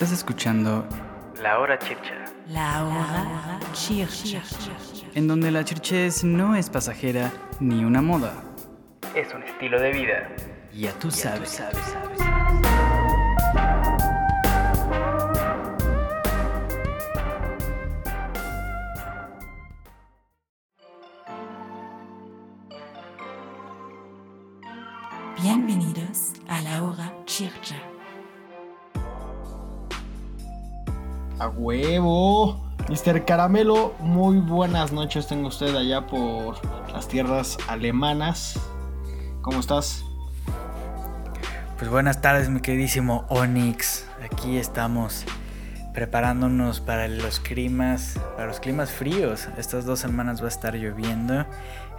Estás escuchando La Hora Chircha. La Hora Chircha. En donde la chirchez no es pasajera ni una moda. Es un estilo de vida. Ya tú sabes. sabes, sabes. Mr. Caramelo, muy buenas noches tengo usted allá por las tierras alemanas. ¿Cómo estás? Pues buenas tardes, mi queridísimo Onyx. Aquí estamos preparándonos para los climas, para los climas fríos. Estas dos semanas va a estar lloviendo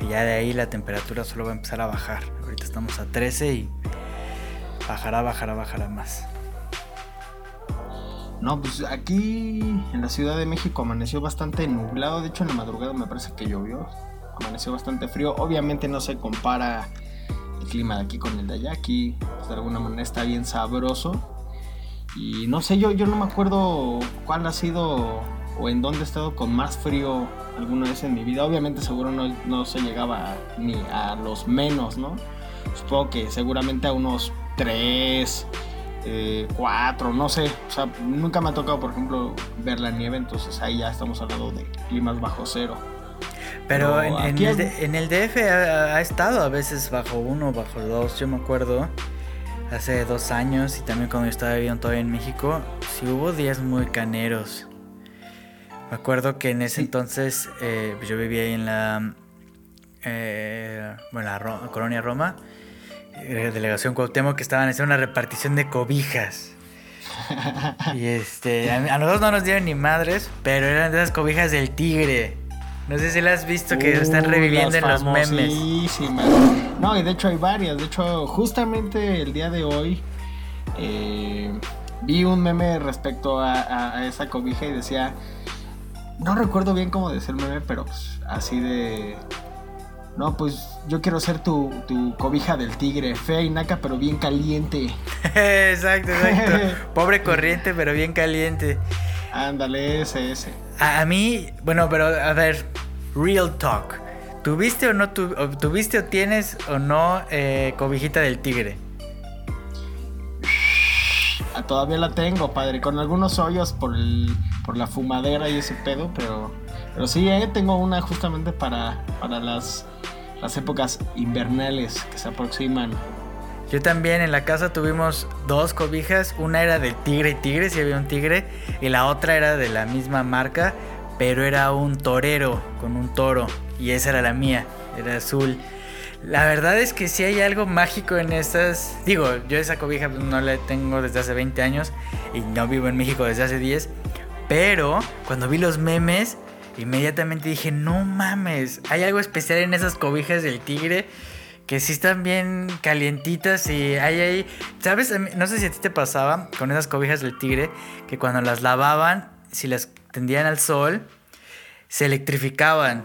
y ya de ahí la temperatura solo va a empezar a bajar. Ahorita estamos a 13 y bajará, bajará, bajará más. No, pues aquí en la Ciudad de México amaneció bastante nublado. De hecho, en la madrugada me parece que llovió. Amaneció bastante frío. Obviamente no se compara el clima de aquí con el de allá. Aquí, pues, de alguna manera, está bien sabroso. Y no sé, yo, yo no me acuerdo cuál ha sido o en dónde he estado con más frío alguna vez en mi vida. Obviamente seguro no, no se llegaba ni a los menos, ¿no? Supongo que seguramente a unos 3, 4, no sé. O sea, nunca me ha tocado, por ejemplo, ver la nieve, entonces ahí ya estamos hablando de climas bajo cero. Pero Pero en, el, en el DF ha, ha estado a veces bajo uno, bajo dos. Yo me acuerdo hace dos años y también cuando yo estaba viviendo todavía en México, sí hubo días muy caneros. Me acuerdo que en ese Sí. entonces eh, yo vivía ahí en la, eh, bueno, la Ro- colonia Roma, eh, delegación Cuauhtémoc, que estaban haciendo una repartición de cobijas. Y este, a, a nosotros no nos dieron ni madres, pero eran de esas cobijas del tigre. No sé si las has visto que están Uh, reviviendo en los memes. No, y de hecho hay varias. De hecho, justamente el día de hoy eh, vi un meme respecto a, a- a esa cobija y decía. No recuerdo bien cómo decía el meme, pero pues, así de. No, pues yo quiero ser tu, tu cobija del tigre, fea y naca, pero bien caliente. exacto, exacto. Pobre corriente, pero bien caliente. Ándale, ese, ese. A, a mí, bueno, pero a ver, real talk. ¿Tuviste o no tu- o, tuviste o tienes o no eh, cobijita del tigre? Ah, Todavía la tengo, padre, con algunos hoyos por, el- por la fumadera y ese pedo, pero, pero sí, eh, tengo una justamente para, para las, las épocas invernales que se aproximan. Yo también en la casa tuvimos dos cobijas. Una era del tigre y tigre, si había un tigre. Y la otra era de la misma marca, pero era un torero con un toro. Y esa era la mía, era azul. La verdad es que sí hay algo mágico en estas. Digo, yo esa cobija no la tengo desde hace 20 años y no vivo en México desde hace 10. Pero cuando vi los memes, inmediatamente dije, no mames, hay algo especial en esas cobijas del tigre que sí están bien calientitas y hay ahí, ¿sabes? No sé si a ti te pasaba con esas cobijas del tigre que cuando las lavaban, si las tendían al sol, se electrificaban.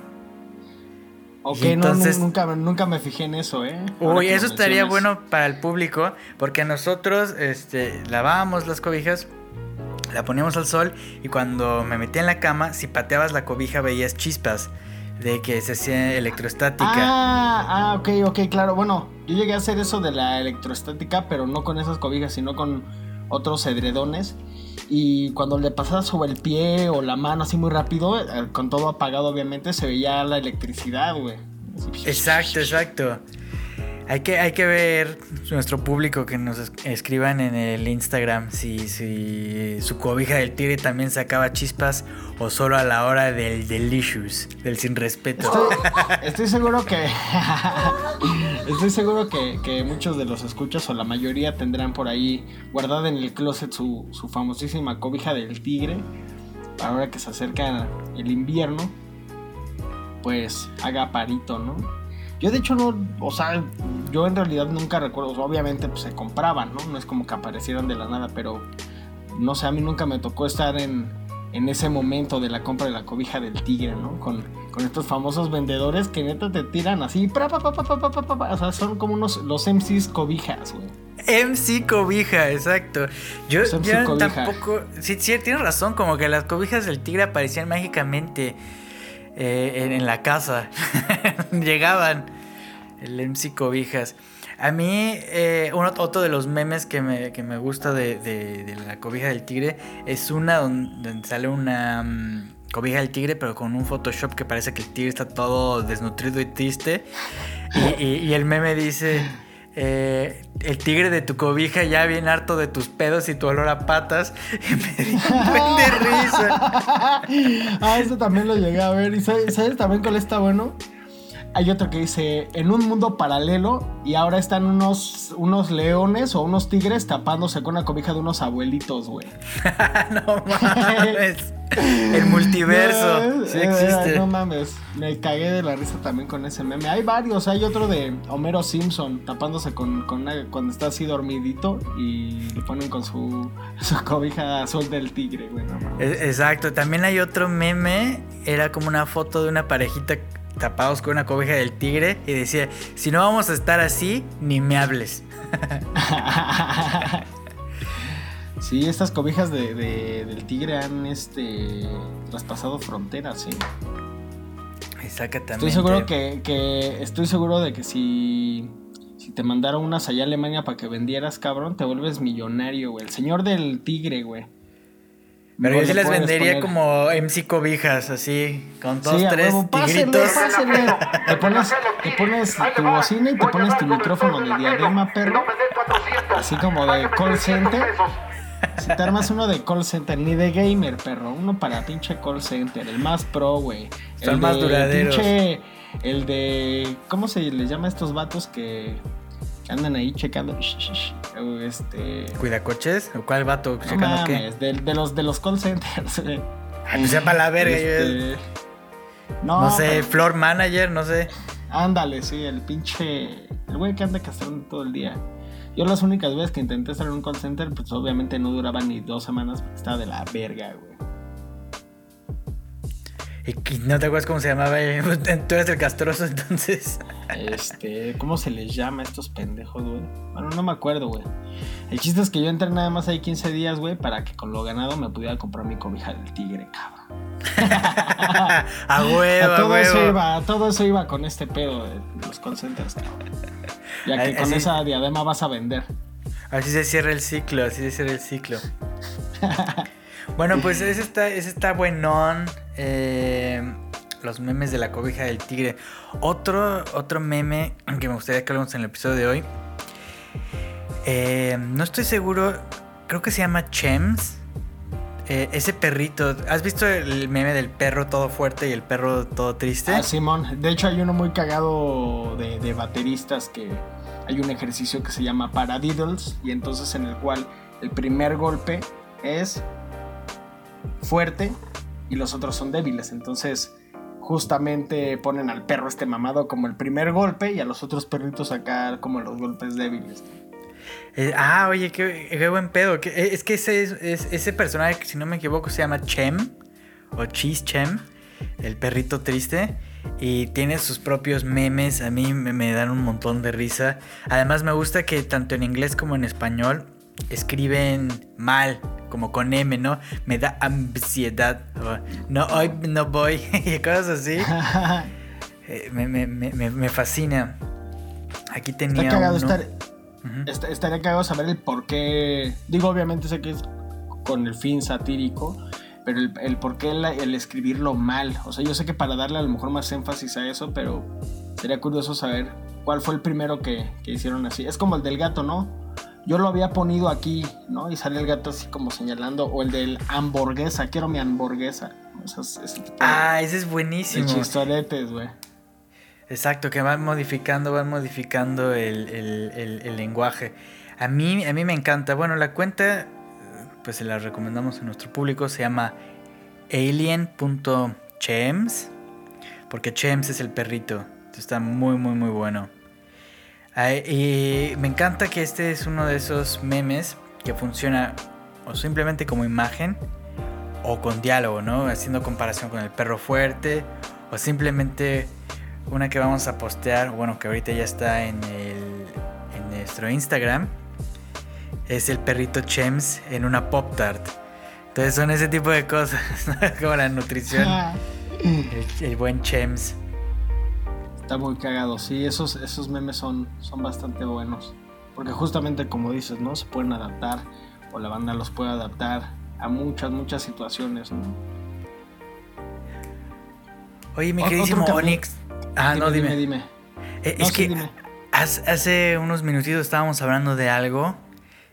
Ok, no, entonces- nu- nunca, nunca me fijé en eso, ¿eh? Ahora Uy, eso estaría bueno para el público, porque nosotros este, lavábamos las cobijas, la poníamos al sol y cuando me metía en la cama, si pateabas la cobija veías chispas de que se hacía electrostática. Ah, ah, ok, ok, claro. Bueno, yo llegué a hacer eso de la electrostática, pero no con esas cobijas, sino con otros edredones. Y cuando le pasaba sobre el pie o la mano así muy rápido, eh, con todo apagado obviamente, se veía la electricidad, güey. Exacto, exacto. Hay que, hay que ver nuestro público que nos es- escriban en el Instagram si, si su cobija del tigre también sacaba chispas o solo a la hora del delicious, del sin respeto. Estoy, estoy seguro que. estoy seguro que, que muchos de los escuchas o la mayoría tendrán por ahí guardada en el closet su, su famosísima cobija del tigre. Para ahora que se acerca el invierno, pues haga parito, ¿no? Yo de hecho no, o sea, yo en realidad nunca recuerdo, obviamente pues, se compraban, ¿no? No es como que aparecieran de la nada, pero no sé, a mí nunca me tocó estar en, en ese momento de la compra de la cobija del tigre, ¿no? Con, con estos famosos vendedores que neta te tiran así, pra, pa, pa, pa, o sea, son como unos, los MCs cobijas, güey. MC cobija, exacto. Yo, yo cobija. tampoco, sí, sí, tienes razón, como que las cobijas del tigre aparecían mágicamente eh, en, la casa. Llegaban. El MC cobijas. A mí, eh, otro de los memes que me, que me gusta de, de- la cobija del tigre es una donde, sale una mm, cobija del tigre, pero con un Photoshop que parece que el tigre está todo desnutrido y triste. Y el meme dice: eh, El tigre de tu cobija ya bien harto de tus pedos y tu olor a patas. Y me dio un de risa. ah, este también lo llegué a ver. ¿Y sabes, sabes también cuál está bueno? Hay otro que dice, en un mundo paralelo y ahora están unos, unos leones o unos tigres tapándose con la cobija de unos abuelitos, güey. no mames. El multiverso. No, Sí eh, existe. No mames, me cagué de la risa también con ese meme. Hay varios, hay otro de Homero Simpson tapándose con, con una- cuando está así dormidito y le ponen con su, su cobija azul del tigre, güey. no mames. E- Exacto, también hay otro meme, era como una foto de una parejita tapados con una cobija del tigre y decía, si no vamos a estar así, ni me hables. Sí, estas cobijas de, de- del tigre han este traspasado fronteras, sí. Exactamente. Estoy seguro que, que- estoy seguro de que si, si te mandara unas allá a Alemania para que vendieras, cabrón, te vuelves millonario, güey. El señor del tigre, güey. Pero No yo sí le les vendería poner- como MC cobijas, así, con dos, Sí, tres huevo, tigritos. pásele. Te pones, te pones tu bocina y te pones tu micrófono de diadema, perro. Así como de call center. Si te armas uno de call center, ni de gamer, perro. Uno para pinche call center, el más pro, güey. Son El más pinche- el de. ¿Cómo se les llama a estos vatos que andan ahí checando? Shh, shh, shh. O Este. ¿Cuidacoches? ¿O cuál vato? No ¿Checando qué? mames, de, de los, de los call centers. Ay, pues sepa la verga. yo- Este, No, no sé, pero- floor manager, no sé. Ándale, sí, el pinche. El güey que anda castrando todo el día. Yo las únicas veces que intenté estar en un call center, pues obviamente no duraba ni dos semanas porque estaba de la verga, güey. ¿Y y no te acuerdas cómo se llamaba? Tú eres el castroso, entonces. Este, ¿cómo se les llama a estos pendejos, güey? Bueno, no me acuerdo, güey. El chiste es que yo entré nada más ahí 15 días, güey, para que con lo ganado me pudiera comprar mi cobija del tigre, cabrón. a huevo, a a todo eso iba, a todo eso iba con este pedo de los call centers, cabrón. Ya que con esa diadema vas a vender. Así se cierra el ciclo, así se cierra el ciclo. bueno, pues ese está, ese está buenón. eh, los memes de la cobija del tigre. Otro, otro meme que me gustaría que hablemos en el episodio de hoy. eh, no estoy seguro. Creo que se llama Chems. Eh, ese perrito. ¿Has visto el meme del perro todo fuerte y el perro todo triste? Ah, Simón. De hecho, hay uno muy cagado de, de bateristas que hay un ejercicio que se llama paradiddles y entonces en el cual el primer golpe es fuerte y los otros son débiles. Entonces, justamente ponen al perro este mamado como el primer golpe y a los otros perritos acá como los golpes débiles. Eh, ah, oye, qué, qué buen pedo. que- eh, es que ese, es- es- ese personaje, si no me equivoco, se llama Chem o Cheese Chem, el perrito triste. Y tiene sus propios memes. A mí me dan un montón de risa. Además, me gusta que tanto en inglés como en español escriben mal, como con M, ¿no? Me da ansiedad. o, no, hoy no voy. y cosas así. Eh, me, me- me- me- me fascina. Aquí tenía. Está cagado uno. estar. Ujú. Est- estaría cagado saber el por qué. Digo, obviamente sé que es con el fin satírico, pero el, el por qué el escribirlo mal. O sea, yo sé que para darle a lo mejor más énfasis a eso, pero sería curioso saber cuál fue el primero que, que hicieron así. Es como el del gato, ¿no? Yo lo había ponido aquí, ¿no? Y sale el gato así como señalando. O el del hamburguesa, quiero mi hamburguesa. De- Ah, ese es buenísimo. chistoretes, güey. Exacto, que van modificando, van modificando el, el- el- el lenguaje. A mí, a mí me encanta. Bueno, la cuenta, pues se la recomendamos a nuestro público, se llama alien.chems, porque Chems es el perrito. Está muy, muy, muy bueno. Y me encanta que este es uno de esos memes que funciona o simplemente como imagen o con diálogo, ¿no? Haciendo comparación con el perro fuerte o simplemente una que vamos a postear, bueno, que ahorita ya está en, el, en nuestro Instagram, es el perrito Chems en una Pop Tart. Entonces son ese tipo de cosas, ¿no? como la nutrición, el, el buen Chems. Está muy cagado, sí, esos, esos memes son, son bastante buenos. Porque justamente como dices, ¿no? Se pueden adaptar, o la banda los puede adaptar a muchas, muchas situaciones, ¿no? Oye, mi queridísimo Onix. Ah, no, dime. Dime, Eh, No, es sí, que dime. hace unos minutitos estábamos hablando de algo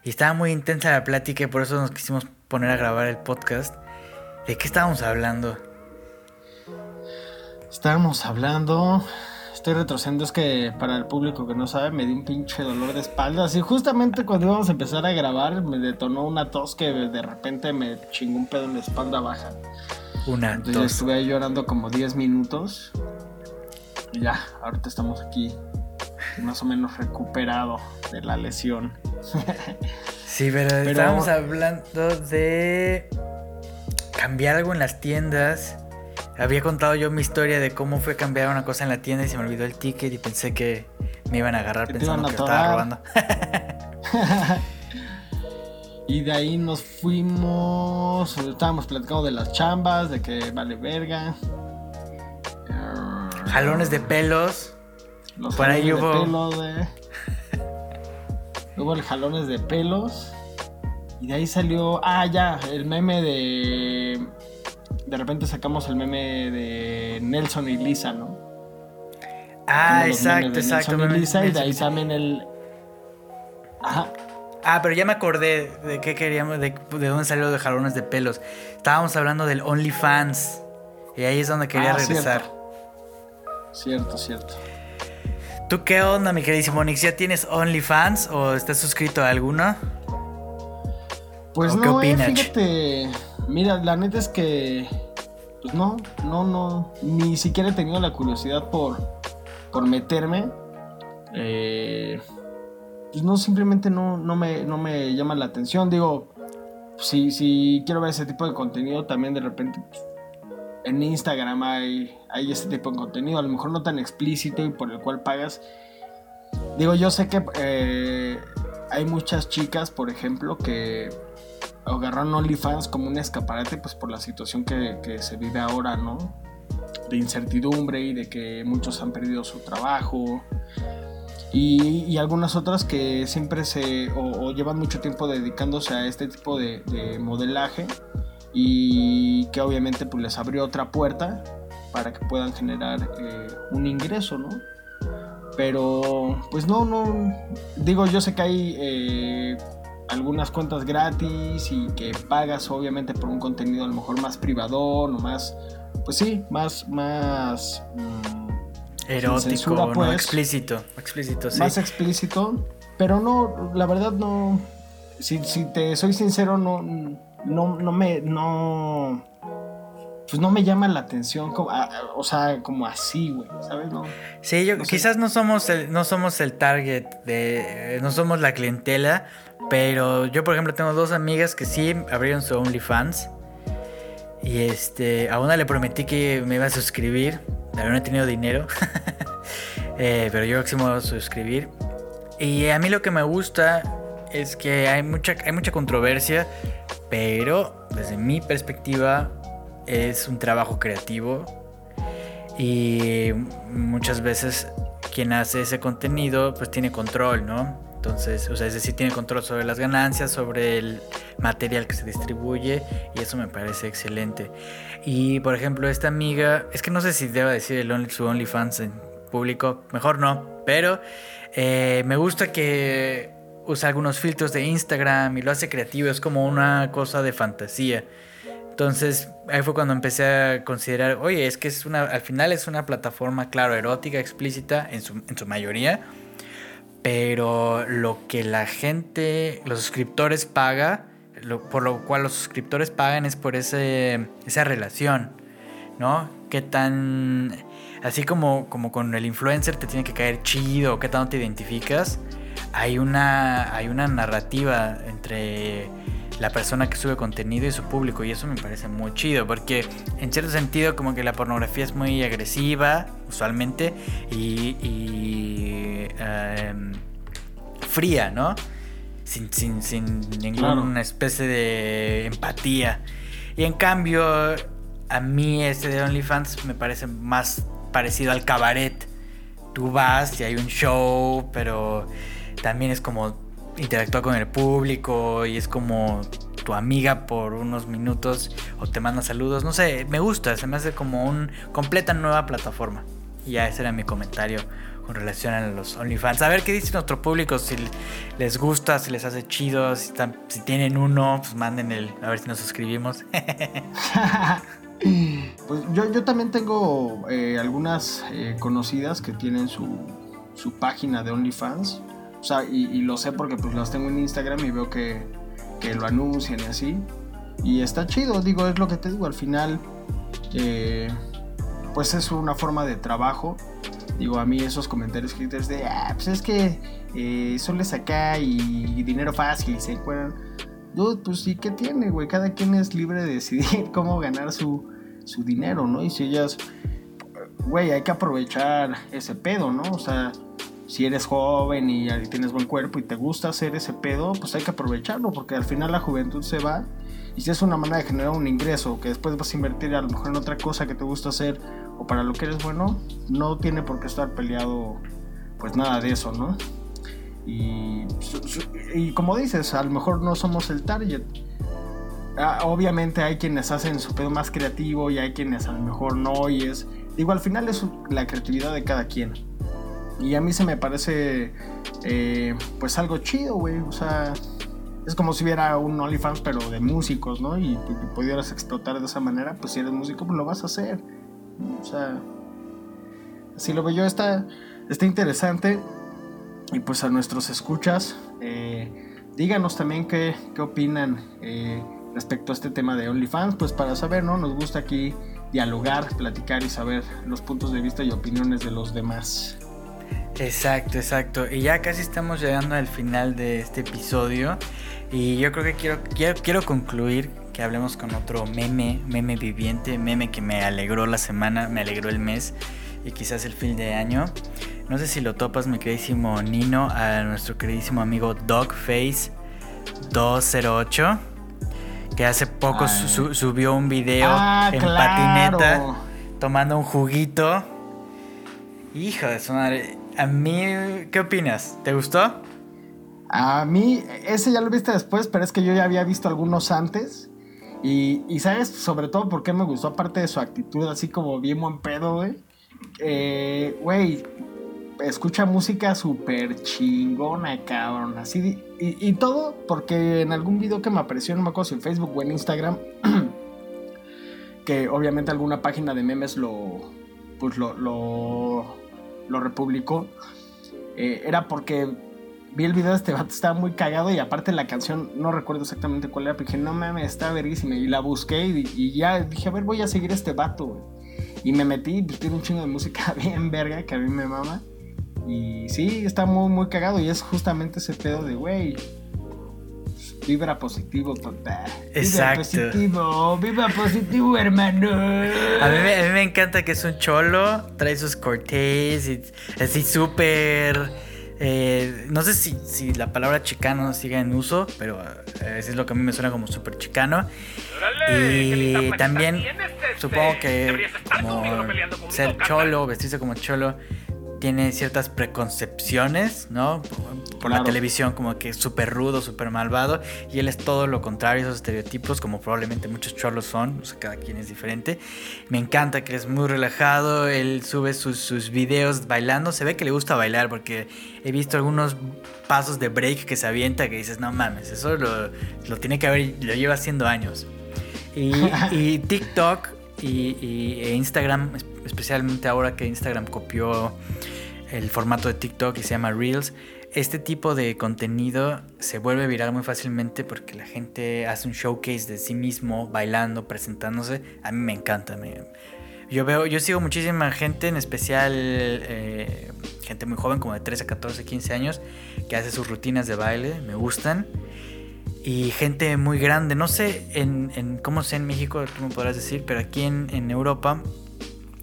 y estaba muy intensa la plática y por eso nos quisimos poner a grabar el podcast. ¿De qué estábamos hablando? Estábamos hablando. Estoy retrocediendo, es que para el público que no sabe, me dio un pinche dolor de espaldas. Y justamente cuando íbamos a empezar a grabar, me detonó una tos que de repente me chingó un pedo en la espalda baja. Una, Entonces dos. estuve ahí llorando como 10 minutos. Y ya, ahorita estamos aquí, más o menos recuperado de la lesión. Sí, pero, estábamos hablando de cambiar algo en las tiendas. Había contado yo mi historia de cómo fue cambiar una cosa en la tienda y se me olvidó el ticket y pensé que me iban a agarrar Que pensando que estaba robando. Y de ahí nos fuimos. Estábamos platicando de las chambas, de que vale verga. Jalones de pelos. Los Por ahí de hubo- pelos, eh. Hubo el jalones de pelos. Y de ahí salió. Ah, ya, el meme de. De repente sacamos el meme de Nelson y Lisa, ¿no? Ah, exacto, exacto. Nelson y Lisa, y de ahí también el. Ajá. Ah, pero ya me acordé de qué queríamos, de, de dónde salió de jalones de pelos. Estábamos hablando del OnlyFans. Y ahí es donde quería Ah, regresar. Cierto, cierto. ¿Tú qué onda, mi queridísimo Onix? ¿Ya tienes OnlyFans o estás suscrito a alguna? Pues ¿O qué no, eh, opinas? fíjate. Mira, la neta es que. Pues no, no, no. Ni siquiera he tenido la curiosidad por, por meterme. Eh, pues no, simplemente no, no, me, no me llama la atención. Digo, si, si quiero ver ese tipo de contenido, también de repente pues, en Instagram hay, hay ese tipo de contenido. A lo mejor no tan explícito y por el cual pagas. Digo, yo sé que eh, hay muchas chicas, por ejemplo, que agarraron OnlyFans como un escaparate, pues por la situación que, que se vive ahora, ¿no? De incertidumbre y de que muchos han perdido su trabajo. Y, y algunas otras que siempre se. O, llevan mucho tiempo dedicándose a este tipo de, de modelaje. Y que obviamente pues les abrió otra puerta para que puedan generar eh, un ingreso, ¿no? Pero, pues no, no. Digo, yo sé que hay eh, algunas cuentas gratis y que pagas, obviamente, por un contenido a lo mejor más privadón o más. Pues sí, más. más mm, Erótico, censura, no pues. explícito. Explícito, sí. más explícito. Pero no, la verdad no. Si, si te soy sincero, no, no, no me. No. Pues no me llama la atención. Como, a- a- o sea, como así, güey. ¿Sabes? No. Sí, yo, No sé. quizás no somos el, no somos el target de, no somos la clientela, pero yo por ejemplo tengo dos amigas que sí abrieron su OnlyFans y este, a una le prometí que me iba a suscribir, verdad no he tenido dinero, Eh, pero yo creo que sí me voy a suscribir. Y a mí lo que me gusta es que hay mucha, hay mucha controversia, pero desde mi perspectiva es un trabajo creativo y muchas veces quien hace ese contenido pues tiene control, ¿no? Entonces, o sea, es decir, tiene control sobre las ganancias, sobre el material que se distribuye y eso me parece excelente. Y por ejemplo, esta amiga, es que no sé si deba decir el only, su OnlyFans en público, mejor no, pero eh, me gusta que usa algunos filtros de Instagram y lo hace creativo, es como una cosa de fantasía. Entonces, ahí fue cuando empecé a considerar, oye, es que es una, al final es una plataforma, claro, erótica, explícita, en su, en su mayoría, pero lo que la gente, los suscriptores paga, lo- por lo cual los suscriptores pagan es por ese, esa relación, ¿no? Qué tan, así como, como con el influencer te tiene que caer chido, qué tanto te identificas, hay una, hay una narrativa entre la persona que sube contenido y su público y eso me parece muy chido porque en cierto sentido como que la pornografía es muy agresiva usualmente y, y, em, fría, ¿no? sin, sin, sin ninguna Claro. especie de empatía. Y en cambio, a mí este de OnlyFans me parece más parecido al cabaret. Tú vas y hay un show, pero también es como interactuar con el público y es como tu amiga por unos minutos o te manda saludos. No sé, me gusta, se me hace como un completa nueva plataforma. Y ya ese era mi comentario con relación a los OnlyFans. A ver qué dice nuestro público, si les gusta, si les hace chido, si tienen uno, pues manden el, a ver si nos suscribimos. Pues yo, yo también tengo eh, algunas eh, conocidas que tienen su, su página de OnlyFans. O sea, y, lo sé porque pues las tengo en Instagram y veo que, que lo anuncian y así. Y está chido, digo, es lo que te digo, al final eh, pues es una forma de trabajo. Digo, a mí esos comentarios dices de, ah, pues es que eh, solo es acá y dinero fácil y se encuentran. Dude, pues sí, ¿qué tiene, güey? Cada quien es libre de decidir cómo ganar su, su dinero, ¿no? Y si ellas, güey, hay que aprovechar ese pedo, ¿no? O sea, si eres joven y tienes buen cuerpo y te gusta hacer ese pedo, pues hay que aprovecharlo, porque al final la juventud se va. Y si es una manera de generar un ingreso que después vas a invertir a lo mejor en otra cosa que te gusta hacer o para lo que eres bueno, no tiene por qué estar peleado, pues nada de eso, ¿no? Y como dices, a lo mejor no somos el target. Ah, obviamente hay quienes hacen su pedo más creativo y hay quienes a lo mejor no y es... Digo, al final es la creatividad de cada quien. Y a mí se me parece eh, pues algo chido, güey. O sea, es como si hubiera un OnlyFans pero de músicos, ¿no? Y pudieras explotar de esa manera, pues si eres músico, pues lo vas a hacer. O sea, así lo veo yo. Está, está interesante. Y pues a nuestros escuchas, eh, díganos también qué, qué opinan eh, respecto a este tema de OnlyFans, pues para saber, ¿no? Nos gusta aquí dialogar, platicar y saber los puntos de vista y opiniones de los demás. Exacto, exacto. Y ya casi estamos llegando al final de este episodio. Y yo creo que quiero, quiero, quiero concluir que hablemos con otro meme, meme viviente, meme que me alegró la semana, me alegró el mes y quizás el fin de año. No sé si lo topas, mi queridísimo Nino, a nuestro queridísimo amigo Dogface208, que hace poco su- subió un video Ah, en claro. patineta tomando un juguito. Hijo de su madre. A mí, ¿qué opinas? ¿Te gustó? A mí, ese ya lo viste después, pero es que yo ya había visto algunos antes. Y, y sabes, sobre todo, por qué me gustó, aparte de su actitud, así como bien buen pedo, güey. Eh, Güey, escucha música súper chingona, cabrón. Así, y, y todo porque en algún video que me apareció, no me acuerdo si en Facebook o en Instagram, que obviamente alguna página de memes lo, pues lo, lo republicó, eh, era porque vi el video de este vato, estaba muy cagado y aparte la canción, no recuerdo exactamente cuál era, pero dije, no mames, está verguísima. Y la busqué y, y ya dije, a ver, voy a seguir este vato. Y me metí, pues tiene un chingo de música bien verga que a mí me mama. Y sí, está muy, muy cagado y es justamente ese pedo de, güey, vibra positivo, papá. Exacto. Vibra positivo, vibra positivo, hermano. A mí, me- a mí me encanta que es un cholo, trae sus cortés y así súper... eh, no sé si, si la palabra chicano sigue en uso, pero eh, eso es lo que a mí me suena como súper chicano. Y también supongo que como ser cholo, vestirse como cholo, tiene ciertas preconcepciones, ¿no? Por, por la televisión como que es súper rudo, súper malvado, y él es todo lo contrario, esos estereotipos, como probablemente muchos cholos son, o sea, cada quien es diferente. Me encanta que es muy relajado, él sube sus, sus videos bailando, se ve que le gusta bailar, porque he visto algunos pasos de break que se avienta que dices, no mames, eso lo, lo tiene que haber, lo lleva haciendo años. Y, y TikTok y, y- e Instagram, es- especialmente ahora que Instagram copió el formato de TikTok y se llama Reels, este tipo de contenido se vuelve viral muy fácilmente porque la gente hace un showcase de sí mismo, bailando, presentándose. A mí me encanta. me- yo veo, yo sigo muchísima gente, en especial eh, gente muy joven, como de 13, 14, 15 años, que hace sus rutinas de baile, me gustan. Y gente muy grande, no sé en, en cómo sea en México, tú me podrás decir, pero aquí en, en Europa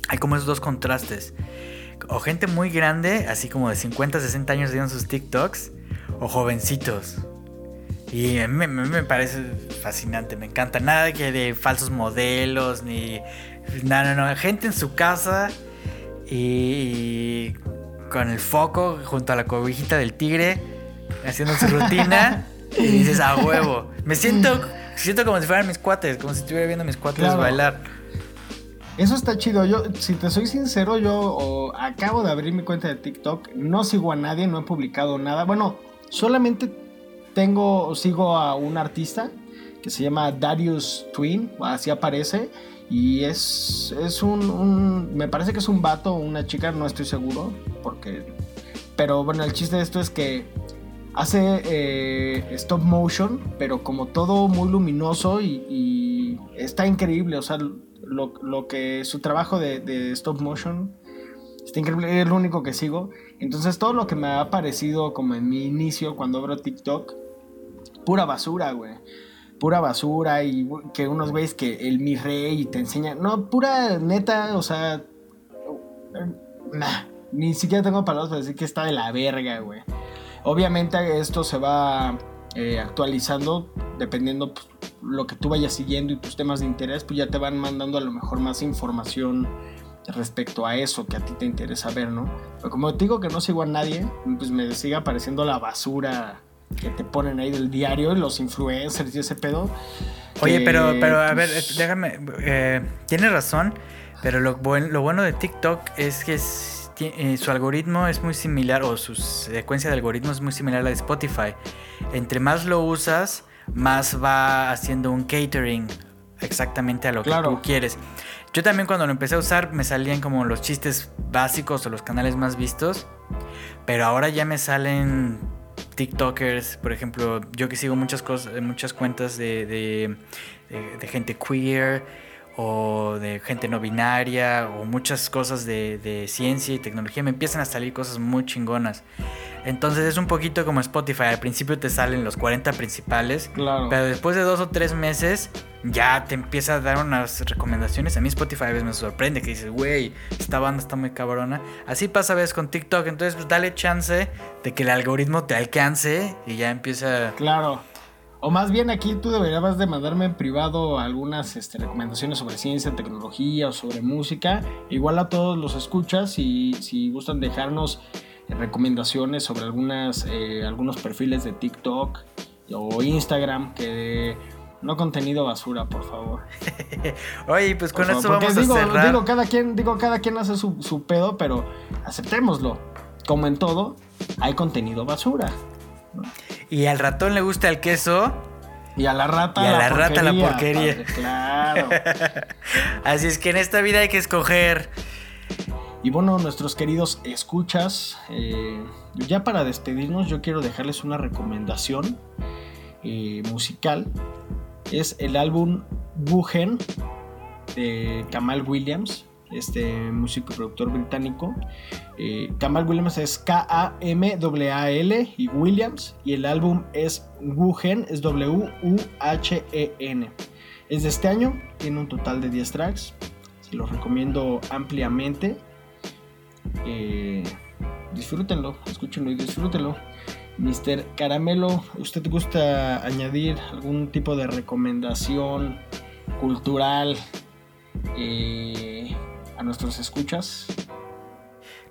hay como esos dos contrastes. O gente muy grande, así como de 50, 60 años haciendo sus TikToks, o jovencitos. Y a mí, a mí me parece fascinante, me encanta. Nada que de falsos modelos, ni. No, no, no. Gente en su casa y con el foco junto a la cobijita del tigre, haciendo su rutina. y dices, a huevo. Me siento, siento como si fueran mis cuates, como si estuviera viendo a mis cuates Claro. bailar. Eso está chido. Yo, si te soy sincero, yo acabo de abrir mi cuenta de TikTok. No sigo a nadie, no he publicado nada. Bueno, solamente tengo, sigo a un artista que se llama Darius Twin, así aparece. Y es, es un, un- Me parece que es un vato o una chica, no estoy seguro. Porque. Pero bueno, el chiste de esto es que hace eh, stop motion, pero como todo muy luminoso y, y está increíble. O sea, lo, lo que su trabajo de, stop motion está increíble. Es lo único que sigo. Entonces, todo lo que me ha parecido como en mi inicio cuando abro TikTok, pura basura, güey. Pura basura y que unos veis que el mi rey te enseña. No, pura neta, o sea. Ni siquiera tengo palabras para decir que está de la verga, güey. Obviamente esto se va eh, actualizando dependiendo pues, lo que tú vayas siguiendo y tus temas de interés, pues ya te van mandando a lo mejor más información respecto a eso que a ti te interesa ver, ¿no? Pero como te digo que no sigo a nadie, pues me sigue apareciendo la basura que te ponen ahí del diario y los influencers y ese pedo. Oye, que, pero, pero a ver, pues, eh, déjame. Eh, tienes razón, pero lo, buen- lo bueno de TikTok es que es- eh, su algoritmo es muy similar, o su secuencia de algoritmos es muy similar a la de Spotify. Entre más lo usas, más va haciendo un catering exactamente a lo que tú quieres. Yo también cuando lo empecé a usar me salían como los chistes básicos o los canales más vistos, pero ahora ya me salen TikTokers, por ejemplo, yo que sigo muchas cosas, muchas cuentas de, de- de- de gente queer o de gente no binaria o muchas cosas de, de ciencia y tecnología, me empiezan a salir cosas muy chingonas. Entonces es un poquito como Spotify, al principio te salen los 40 principales, Claro. pero después de dos o tres meses ya te empieza a dar unas recomendaciones. A mí Spotify a veces me sorprende que dices, güey, esta banda está muy cabrona. Así pasa a veces con TikTok, entonces pues dale chance de que el algoritmo te alcance y ya empieza... Claro. O más bien aquí tú deberías de mandarme en privado algunas este, recomendaciones sobre ciencia, tecnología o sobre música. Igual a todos los escuchas y si gustan dejarnos eh, recomendaciones sobre algunas, eh, algunos perfiles de TikTok o Instagram que no contenido basura, por favor. Oye, pues con Por esto favor, vamos a digo, cerrar. Digo, cada quien, digo, cada quien hace su, su pedo, pero aceptémoslo. Como en todo, hay contenido basura. Y al ratón le gusta el queso, Y a la rata Y a la rata la porquería. padre, claro. así es que en esta vida hay que escoger. y bueno, nuestros queridos escuchas, eh, ya para despedirnos, yo quiero dejarles una recomendación eh, musical. Es el álbum Wuhen de Kamal Williams, este músico y productor británico. Eh, Kamal Williams es K-A-M-A-L y Williams. Y el álbum es Wuhen, es W-U-H-E-N. Es de este año, tiene un total de 10 tracks. Se los recomiendo ampliamente. Eh, disfrútenlo, escúchenlo y disfrútenlo. Mr. Caramelo, ¿usted gusta añadir algún tipo de recomendación cultural eh, a nuestros escuchas?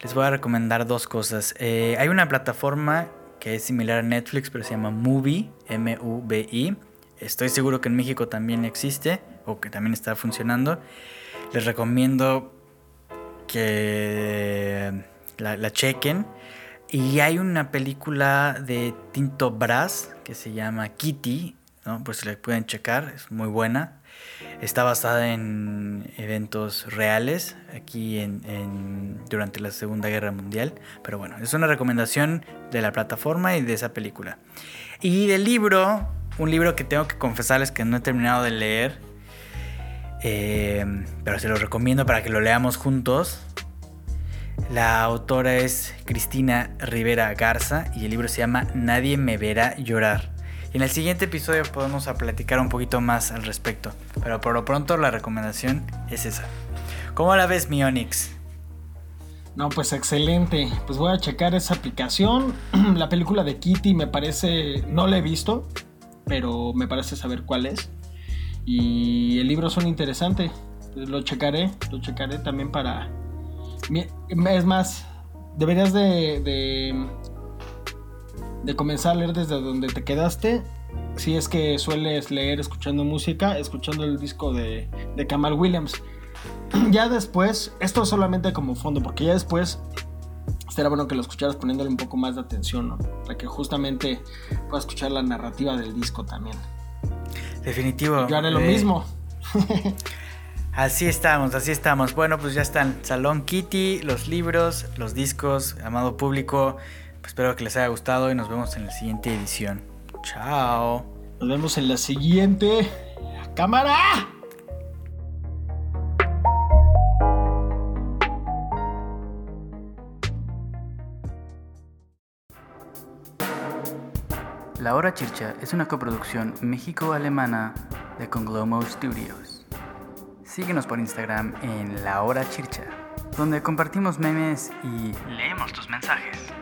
Les voy a recomendar dos cosas. Eh, hay una plataforma que es similar a Netflix, pero se llama Movie, M-U-B-I. Estoy seguro que en México también existe o que también está funcionando. Les recomiendo que la, chequen. Y hay una película de Tinto Brass que se llama Kitty, ¿no? Pues la pueden checar, es muy buena. Está basada en eventos reales aquí en, durante la Segunda Guerra Mundial. Pero bueno, es una recomendación de la plataforma y de esa película. Y del libro, un libro que tengo que confesarles que no he terminado de leer. eh, pero se lo recomiendo para que lo leamos juntos. La autora es Cristina Rivera Garza y el libro se llama Nadie me verá llorar. Y en el siguiente episodio podemos a platicar un poquito más al respecto. Pero por lo pronto la recomendación es esa. ¿Cómo la ves, mi Onyx? No, pues excelente. Pues voy a checar esa aplicación. La película de Kitty me parece, no la he visto. pero me parece saber cuál es. Y el libro suena interesante. Lo checaré, lo checaré también para... Es más, deberías de, de, de comenzar a leer desde donde te quedaste. Si es que sueles leer escuchando música, escuchando el disco de, de Kamal Williams. Ya después, esto es solamente como fondo, porque ya después será bueno que lo escucharas poniéndole un poco más de atención, ¿no? Para que justamente puedas escuchar la narrativa del disco también. Definitivo. Yo haré lo Eh, mismo. Así estamos, así estamos. Bueno, pues ya están. Salón Kitty, los libros, los discos, amado público. Pues espero que les haya gustado y nos vemos en la siguiente edición. Chao. Nos vemos en la siguiente. ¡Cámara! La Hora Chircha es una coproducción México-Alemana de Conglomo Studios. Síguenos por Instagram en La Hora Chircha, donde compartimos memes y leemos tus mensajes.